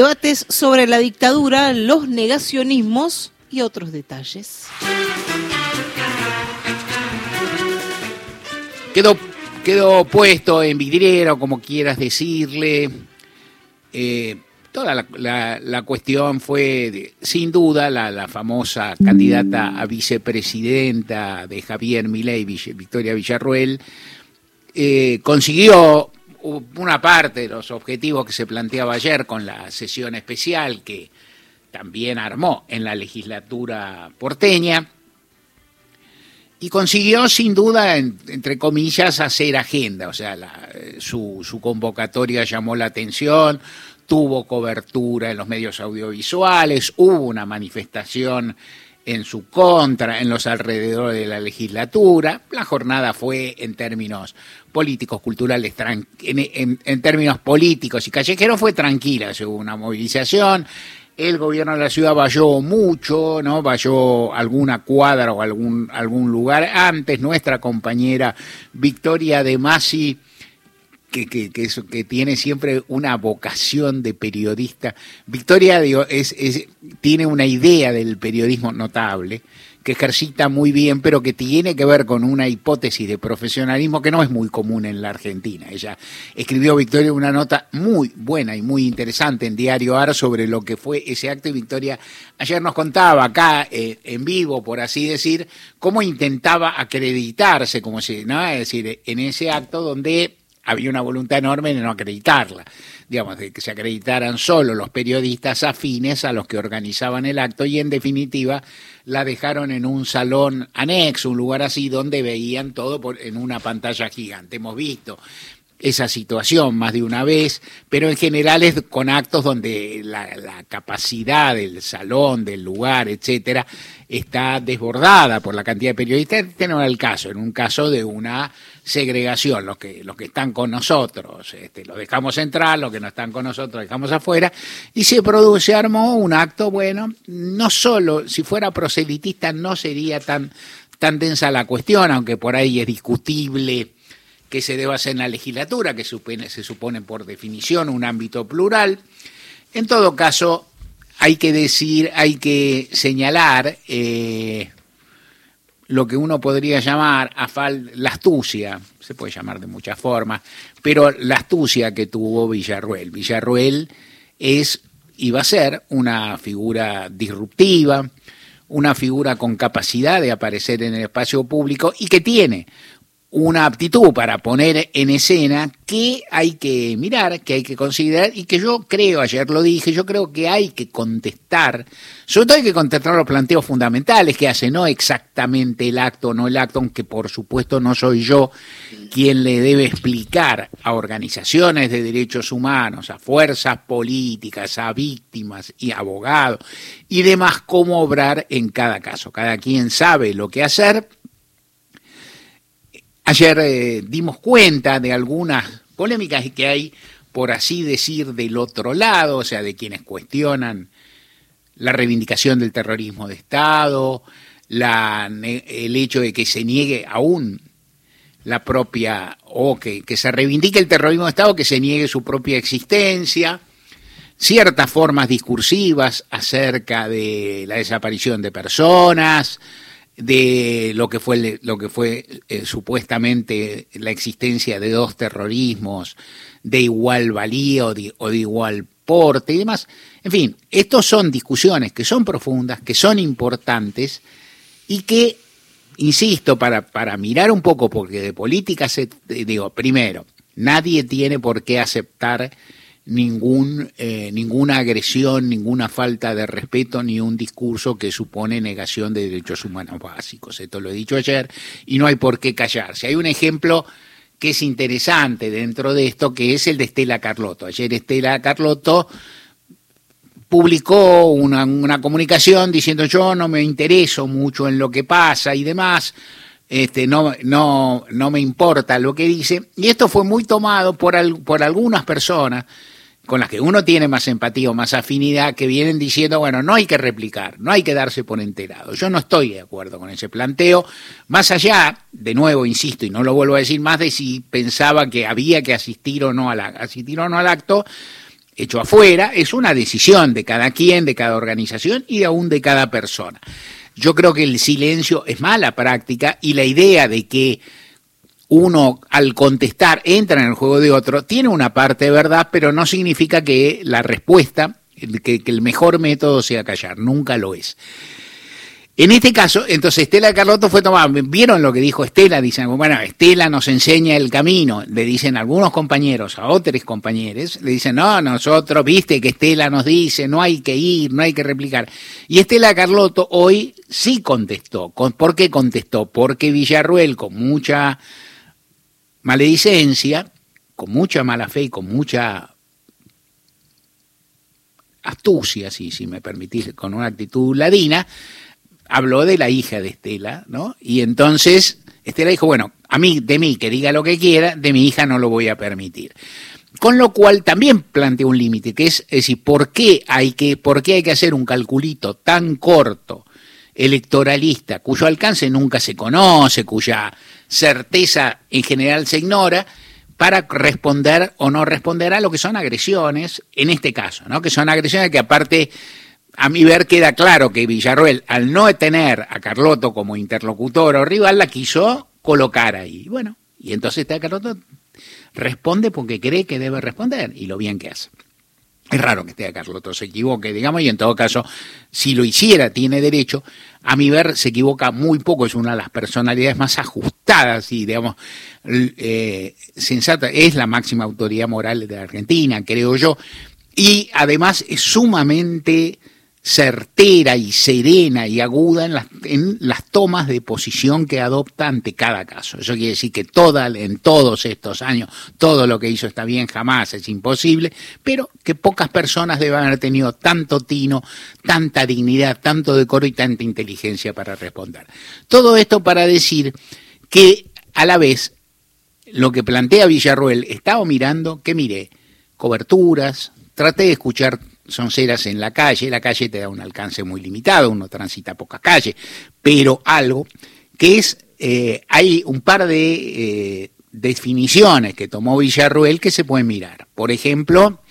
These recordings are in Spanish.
Debates sobre la dictadura, los negacionismos y otros detalles. Quedó, quedó puesto en vidriera, como quieras decirle. Eh, toda la, cuestión fue, sin duda, la, famosa candidata a vicepresidenta de Javier Milei, Victoria Villarruel, eh, consiguió una parte de los objetivos que se planteaba ayer con la sesión especial que también armó en la legislatura porteña y consiguió sin duda, entre comillas, hacer agenda, o sea, su, su convocatoria llamó la atención, tuvo cobertura en los medios audiovisuales, hubo una manifestación en su contra, en los alrededores de la legislatura. La jornada fue en términos políticos, culturales, en, términos políticos y callejeros fue tranquila, hubo una movilización. El gobierno de la ciudad valló mucho, ¿no? Valló alguna cuadra o algún, algún lugar. Antes, nuestra compañera Victoria de Masi que, que, que, tiene siempre una vocación de periodista. Victoria es, tiene una idea del periodismo notable, que ejercita muy bien, pero que tiene que ver con una hipótesis de profesionalismo que no es muy común en la Argentina. Ella escribió, Victoria, una nota muy buena y muy interesante en Diario AR sobre lo que fue ese acto y Victoria ayer nos contaba acá eh, en vivo, por así decir, cómo intentaba acreditarse, como si, ¿no? Es decir, en ese acto donde había una voluntad enorme de no acreditarla, digamos, de que se acreditaran solo los periodistas afines a los que organizaban el acto y en definitiva la dejaron en un salón anexo, un lugar así donde veían todo en una pantalla gigante. Hemos visto esa situación más de una vez, pero en general es con actos donde la, capacidad del salón, del lugar, etcétera, está desbordada por la cantidad de periodistas. Este no era el caso, en un caso de una segregación, los que, los que están con nosotros, este, los dejamos entrar, los que no están con nosotros dejamos afuera, y se produce, armó un acto, bueno, no solo, si fuera proselitista no sería tan, tan densa la cuestión, aunque por ahí es discutible que se deba hacer en la legislatura, que se supone por definición un ámbito plural. En todo caso, hay que decir, hay que señalar eh, lo que uno podría llamar la astucia, se puede llamar de muchas formas, pero la astucia que tuvo Villarruel. Villarruel es y va a ser una figura disruptiva, una figura con capacidad de aparecer en el espacio público y que tiene una aptitud para poner en escena que hay que mirar, que hay que considerar y que yo creo, ayer lo dije, yo creo que hay que contestar, sobre todo hay que contestar los planteos fundamentales que hace, no exactamente el acto, no el acto, aunque por supuesto no soy yo quien le debe explicar a organizaciones de derechos humanos, a fuerzas políticas, a víctimas y abogados y demás cómo obrar en cada caso. Cada quien sabe lo que hacer Ayer eh, dimos cuenta de algunas polémicas que hay, por así decir, del otro lado, o sea, de quienes cuestionan la reivindicación del terrorismo de Estado, el hecho de que se niegue aún la propia, o que, que se reivindique el terrorismo de Estado, que se niegue su propia existencia, ciertas formas discursivas acerca de la desaparición de personas, de lo que fue, lo que fue eh, supuestamente la existencia de dos terrorismos de igual valía o de, igual porte y demás. En fin, estos son discusiones que son profundas, que son importantes y que, insisto, para, para mirar un poco, porque de política se, digo, primero, nadie tiene por qué aceptar ningún, eh, ninguna agresión, ninguna falta de respeto, ni un discurso que supone negación de derechos humanos básicos. Esto lo he dicho ayer y no hay por qué callarse. Hay un ejemplo que es interesante dentro de esto, que es el de Estela Carlotto. Ayer Estela Carlotto publicó una, una comunicación diciendo yo no me intereso mucho en lo que pasa y demás, este, no, no, no me importa lo que dice. Y esto fue muy tomado por, por algunas personas con las que uno tiene más empatía o más afinidad, que vienen diciendo, bueno, no hay que replicar, no hay que darse por enterado. Yo no estoy de acuerdo con ese planteo, más allá, de nuevo, insisto, y no lo vuelvo a decir más, de si pensaba que había que asistir o no al, asistir o no al acto, hecho afuera, es una decisión de cada quien, de cada organización y aún de cada persona. Yo creo que el silencio es mala práctica y la idea de que uno al contestar entra en el juego de otro tiene una parte de verdad, pero no significa que la respuesta, que, el mejor método sea callar, nunca lo es. En este caso, entonces Estela Carlotto fue tomada. ¿Vieron lo que dijo Estela? Dicen, bueno, Estela nos enseña el camino. Le dicen algunos compañeros a otros compañeros, le dicen, no, nosotros, viste que Estela nos dice, no hay que ir, no hay que replicar. Y Estela Carlotto hoy sí contestó. ¿Por qué contestó? Porque Villarruel, con mucha maledicencia, con mucha mala fe y con mucha astucia, si, si me permitís, con una actitud ladina, habló de la hija de Estela, ¿no? Y entonces Estela dijo, bueno, a mí, de mí, que diga lo que quiera, de mi hija no lo voy a permitir. Con lo cual también plantea un límite, que es, es decir, ¿por qué, hay que, ¿por qué hay que hacer un calculito tan corto electoralista, cuyo alcance nunca se conoce, cuya certeza en general se ignora, para responder o no responder a lo que son agresiones, en este caso, ¿no? que son agresiones que aparte a mi ver queda claro que Villarroel, al no tener a Carlotto como interlocutor o rival, la quiso colocar ahí. Bueno, y entonces está Carlotto responde porque cree que debe responder y lo bien que hace. Es raro que esté Carlotto se equivoque, digamos, y en todo caso, si lo hiciera, tiene derecho. A mi ver, se equivoca muy poco, es una de las personalidades más ajustadas y, digamos, eh, sensata. Es la máxima autoridad moral de Argentina, creo yo. Y además es sumamente certera y serena y aguda en las, en las tomas de posición que adopta ante cada caso. Eso quiere decir que toda, en todos estos años todo lo que hizo está bien, jamás es imposible, pero que pocas personas deben haber tenido tanto tino, tanta dignidad, tanto decoro y tanta inteligencia para responder. Todo esto para decir que a la vez lo que plantea Villarruel, estaba mirando, que mire, coberturas, traté de escuchar son ceras en la calle, la calle te da un alcance muy limitado, uno transita pocas calles, pero algo que es, eh, hay un par de eh, definiciones que tomó Villarruel que se pueden mirar. Por ejemplo,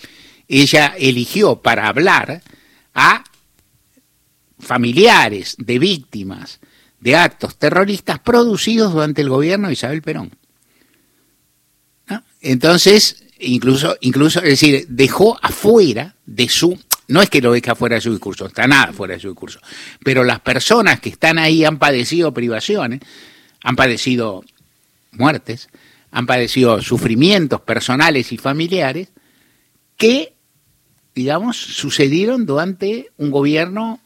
ella eligió para hablar a familiares de víctimas de actos terroristas producidos durante el gobierno de Isabel Perón. Entonces, incluso, incluso, es decir, dejó afuera de su, no es que lo deje afuera de su discurso, está nada fuera de su discurso, pero las personas que están ahí han padecido privaciones, han padecido muertes, han padecido sufrimientos personales y familiares que, digamos, sucedieron durante un gobierno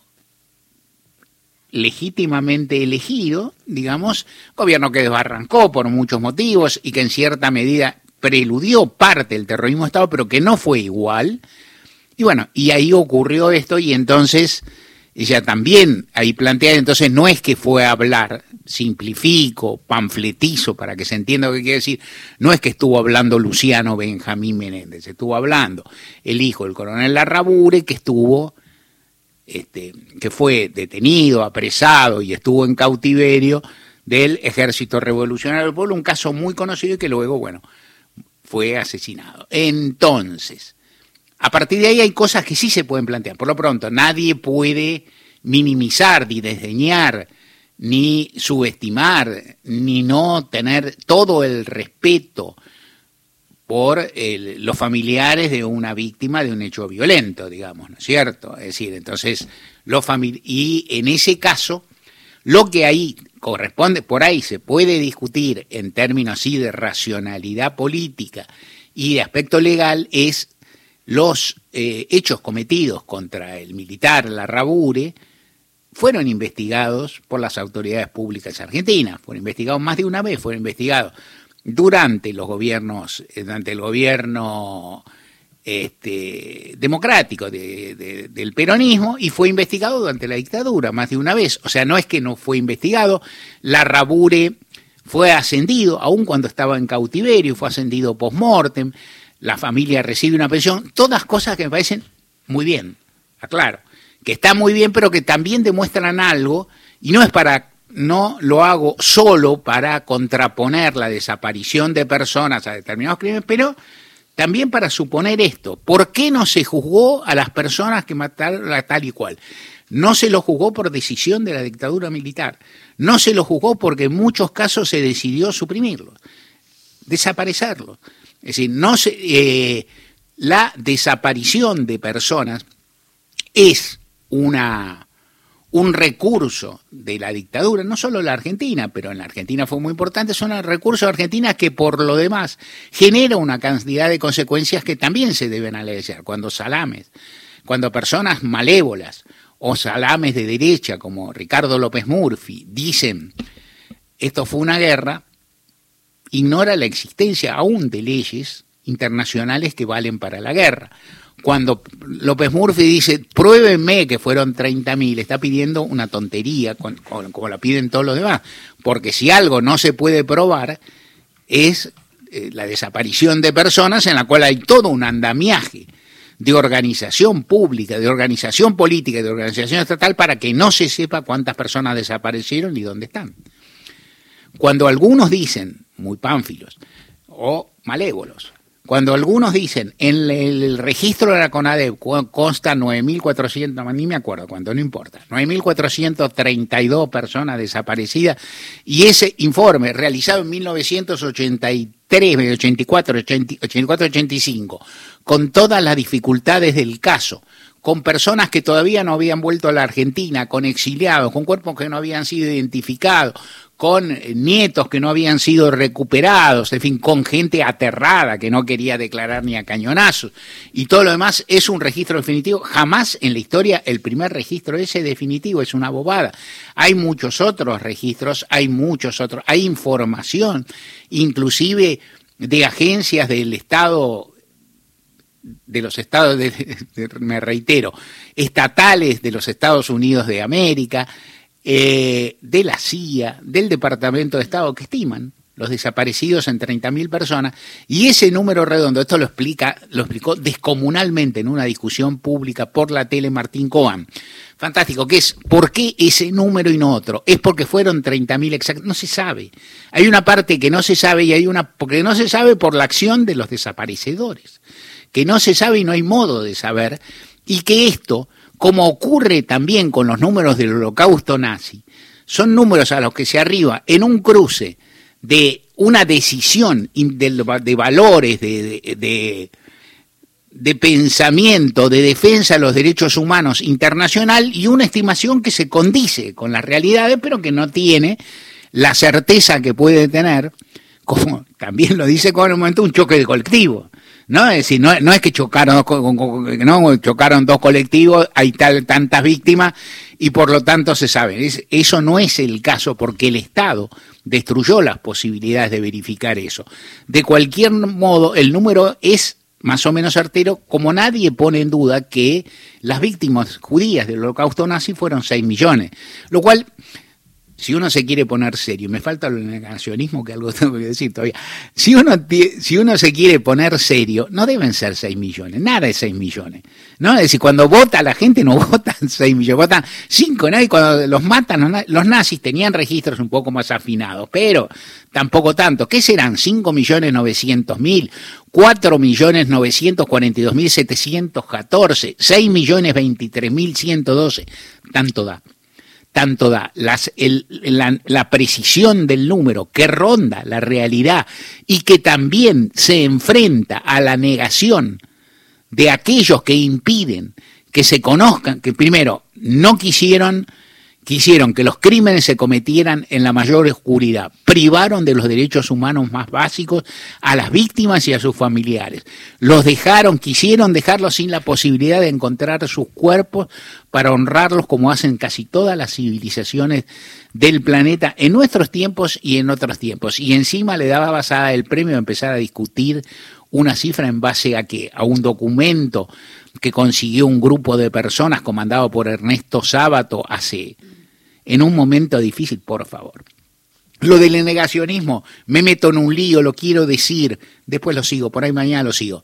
legítimamente elegido, digamos, gobierno que desbarrancó por muchos motivos y que en cierta medida preludió parte del terrorismo de Estado, pero que no fue igual. Y bueno, y ahí ocurrió esto y entonces ella también ahí plantea, entonces no es que fue a hablar, simplifico, panfletizo, para que se entienda lo que quiere decir, no es que estuvo hablando Luciano Benjamín Menéndez, estuvo hablando el hijo del coronel Larrabure, que estuvo, este, que fue detenido, apresado y estuvo en cautiverio del Ejército Revolucionario del Pueblo, un caso muy conocido y que luego, bueno, fue asesinado. Entonces, a partir de ahí hay cosas que sí se pueden plantear. Por lo pronto, nadie puede minimizar ni desdeñar ni subestimar, ni no tener todo el respeto por los familiares de una víctima de un hecho violento, digamos, ¿no es cierto? Es decir, entonces, los y en ese caso, lo que ahí corresponde, por ahí se puede discutir en términos así de racionalidad política y de aspecto legal, es los eh, hechos cometidos contra el militar la Rabure fueron investigados por las autoridades públicas argentinas, fueron investigados más de una vez, fueron investigados durante los gobiernos, eh, durante el gobierno este, democrático del peronismo y fue investigado durante la dictadura más de una vez. O sea, no es que no fue investigado, la Rabure fue ascendido, aun cuando estaba en cautiverio, fue ascendido post-mortem, la familia recibe una pensión, todas cosas que me parecen muy bien, aclaro, que está muy bien, pero que también demuestran algo, y no es para, no lo hago solo para contraponer la desaparición de personas a determinados crímenes, pero también para suponer esto. ¿Por qué no se juzgó a las personas que mataron a tal y cual? No se lo juzgó por decisión de la dictadura militar. No se lo juzgó porque en muchos casos se decidió suprimirlo, desaparecerlo. Es decir, no se, eh, la desaparición de personas es una, un recurso de la dictadura, no solo la Argentina, pero en la Argentina fue muy importante, son recursos de Argentina que por lo demás genera una cantidad de consecuencias que también se deben agradecer. Cuando salames, cuando personas malévolas o salames de derecha como Ricardo López Murphy dicen esto fue una guerra, ignora la existencia aún de leyes internacionales que valen para la guerra. Cuando López Murphy dice, pruébenme que fueron 30.000, está pidiendo una tontería, como la piden todos los demás, porque si algo no se puede probar es eh, la desaparición de personas en la cual hay todo un andamiaje de organización pública, de organización política y de organización estatal para que no se sepa cuántas personas desaparecieron y dónde están. Cuando algunos dicen, muy pánfilos o malévolos, cuando algunos dicen, en el registro de la CONADEP consta 9.400, ni me acuerdo cuánto, no importa, 9.432 personas desaparecidas, y ese informe realizado en 1983, 84, 84, 85, con todas las dificultades del caso, con personas que todavía no habían vuelto a la Argentina, con exiliados, con cuerpos que no habían sido identificados, con nietos que no habían sido recuperados, en fin, con gente aterrada que no quería declarar ni a cañonazos. Y todo lo demás es un registro definitivo. Jamás en la historia el primer registro ese definitivo es una bobada. Hay muchos otros registros, hay muchos otros, hay información, inclusive de agencias del Estado de los estados, me reitero, estatales de los Estados Unidos de América, eh, de la CIA, del Departamento de Estado, que estiman los desaparecidos en 30.000 personas, y ese número redondo, esto lo explica, lo explicó descomunalmente en una discusión pública por la tele Martín Coan. Fantástico, que es, ¿por qué ese número y no otro? Es porque fueron 30.000 exactos, no se sabe. Hay una parte que no se sabe y hay una, porque no se sabe por la acción de los desaparecedores, que no se sabe y no hay modo de saber, y que esto como ocurre también con los números del holocausto nazi, son números a los que se arriba en un cruce de una decisión de, valores, de, de, pensamiento, de defensa de los derechos humanos internacional y una estimación que se condice con las realidades, pero que no tiene la certeza que puede tener, como también lo dice con el momento, un choque de colectivo. ¿No? Es decir, no, es que chocaron, no, chocaron dos colectivos, hay tal, tantas víctimas y por lo tanto se sabe. eso no es el caso porque el Estado destruyó las posibilidades de verificar eso. De cualquier modo, el número es más o menos certero, como nadie pone en duda que las víctimas judías del holocausto nazi fueron 6 millones, lo cual si uno se quiere poner serio, me falta el negacionismo que algo tengo que decir todavía, si uno, si uno se quiere poner serio, no deben ser 6 millones, nada de 6 millones. ¿no? Es decir, cuando vota la gente no votan 6 millones, votan 5, ¿no? Y cuando los matan, los nazis tenían registros un poco más afinados, pero tampoco tanto. ¿Qué serán? 5 millones 900 mil, 4 millones 942 mil 714, 6 millones 23 mil 112, tanto da tanto da las, la, la, precisión del número que ronda la realidad y que también se enfrenta a la negación de aquellos que impiden que se conozcan, que primero no quisieron quisieron que los crímenes se cometieran en la mayor oscuridad, privaron de los derechos humanos más básicos a las víctimas y a sus familiares, los dejaron, quisieron dejarlos sin la posibilidad de encontrar sus cuerpos para honrarlos como hacen casi todas las civilizaciones del planeta en nuestros tiempos y en otros tiempos. Y encima le daba basada el premio a empezar a discutir una cifra en base a que a un documento que consiguió un grupo de personas comandado por Ernesto Sábato hace en un momento difícil, por favor. Lo del negacionismo, me meto en un lío, lo quiero decir, después lo sigo, por ahí mañana lo sigo.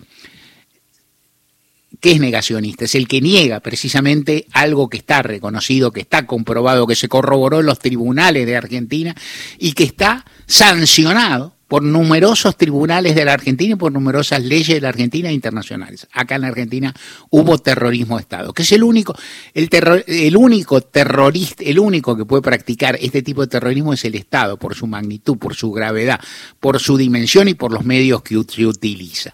¿Qué es negacionista? Es el que niega precisamente algo que está reconocido, que está comprobado, que se corroboró en los tribunales de Argentina y que está sancionado por numerosos tribunales de la Argentina y por numerosas leyes de la Argentina internacionales. Acá en la Argentina hubo terrorismo de Estado, que es el único, el, el único terrorista, el único que puede practicar este tipo de terrorismo es el Estado, por su magnitud, por su gravedad, por su dimensión y por los medios que se utiliza.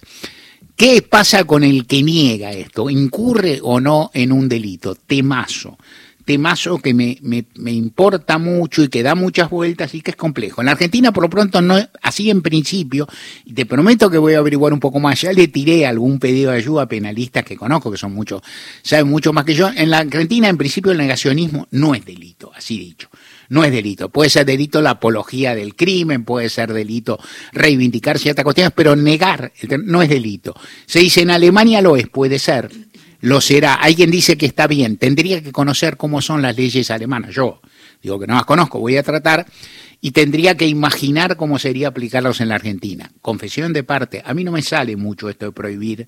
¿Qué pasa con el que niega esto? ¿Incurre o no en un delito? Temazo temazo que me, me, me, importa mucho y que da muchas vueltas y que es complejo. En la Argentina, por lo pronto, no así en principio, y te prometo que voy a averiguar un poco más. Ya le tiré algún pedido de ayuda a penalistas que conozco, que son muchos, saben mucho más que yo. En la Argentina, en principio, el negacionismo no es delito, así dicho. No es delito. Puede ser delito la apología del crimen, puede ser delito reivindicar ciertas cuestiones, pero negar no es delito. Se dice en Alemania lo es, puede ser lo será. Alguien dice que está bien, tendría que conocer cómo son las leyes alemanas. Yo digo que no las conozco, voy a tratar y tendría que imaginar cómo sería aplicarlos en la Argentina. Confesión de parte, a mí no me sale mucho esto de prohibir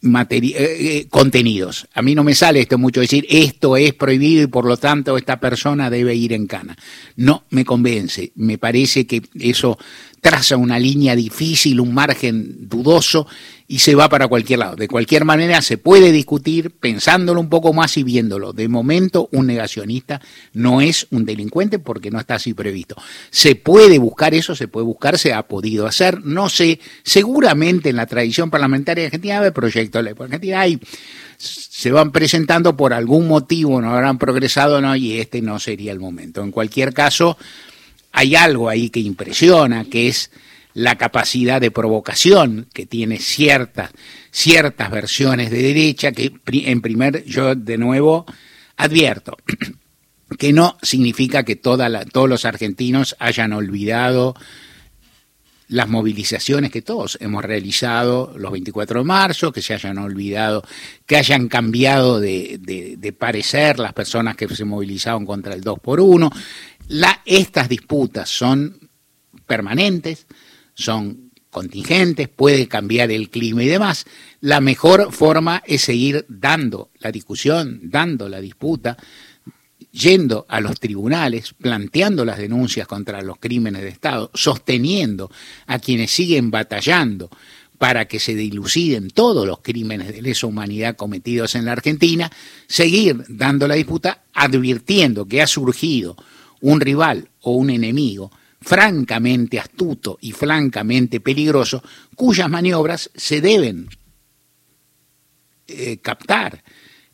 eh, eh, contenidos. A mí no me sale esto mucho decir esto es prohibido y por lo tanto esta persona debe ir en cana. No me convence. Me parece que eso traza una línea difícil, un margen dudoso y se va para cualquier lado. De cualquier manera se puede discutir pensándolo un poco más y viéndolo. De momento un negacionista no es un delincuente porque no está así previsto. Se puede buscar eso, se puede buscar, se ha podido hacer. No sé, seguramente en la tradición parlamentaria argentina hay proyectos de ley. Argentina hay se van presentando por algún motivo, no habrán progresado, no, y este no sería el momento. En cualquier caso, hay algo ahí que impresiona, que es la capacidad de provocación que tiene ciertas, ciertas versiones de derecha, que en primer, yo de nuevo advierto, que no significa que todos los argentinos hayan olvidado las movilizaciones que todos hemos realizado los 24 de marzo, que se hayan olvidado, que hayan cambiado de, de parecer las personas que se movilizaron contra el 2 por 1 estas disputas son permanentes, son contingentes, puede cambiar el clima y demás. La mejor forma es seguir dando la discusión, dando la disputa, yendo a los tribunales, planteando las denuncias contra los crímenes de Estado, sosteniendo a quienes siguen batallando para que se diluciden todos los crímenes de lesa humanidad cometidos en la Argentina, seguir dando la disputa, advirtiendo que ha surgido un rival o un enemigo francamente astuto y francamente peligroso, cuyas maniobras se deben eh, captar,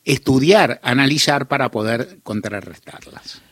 estudiar, analizar para poder contrarrestarlas.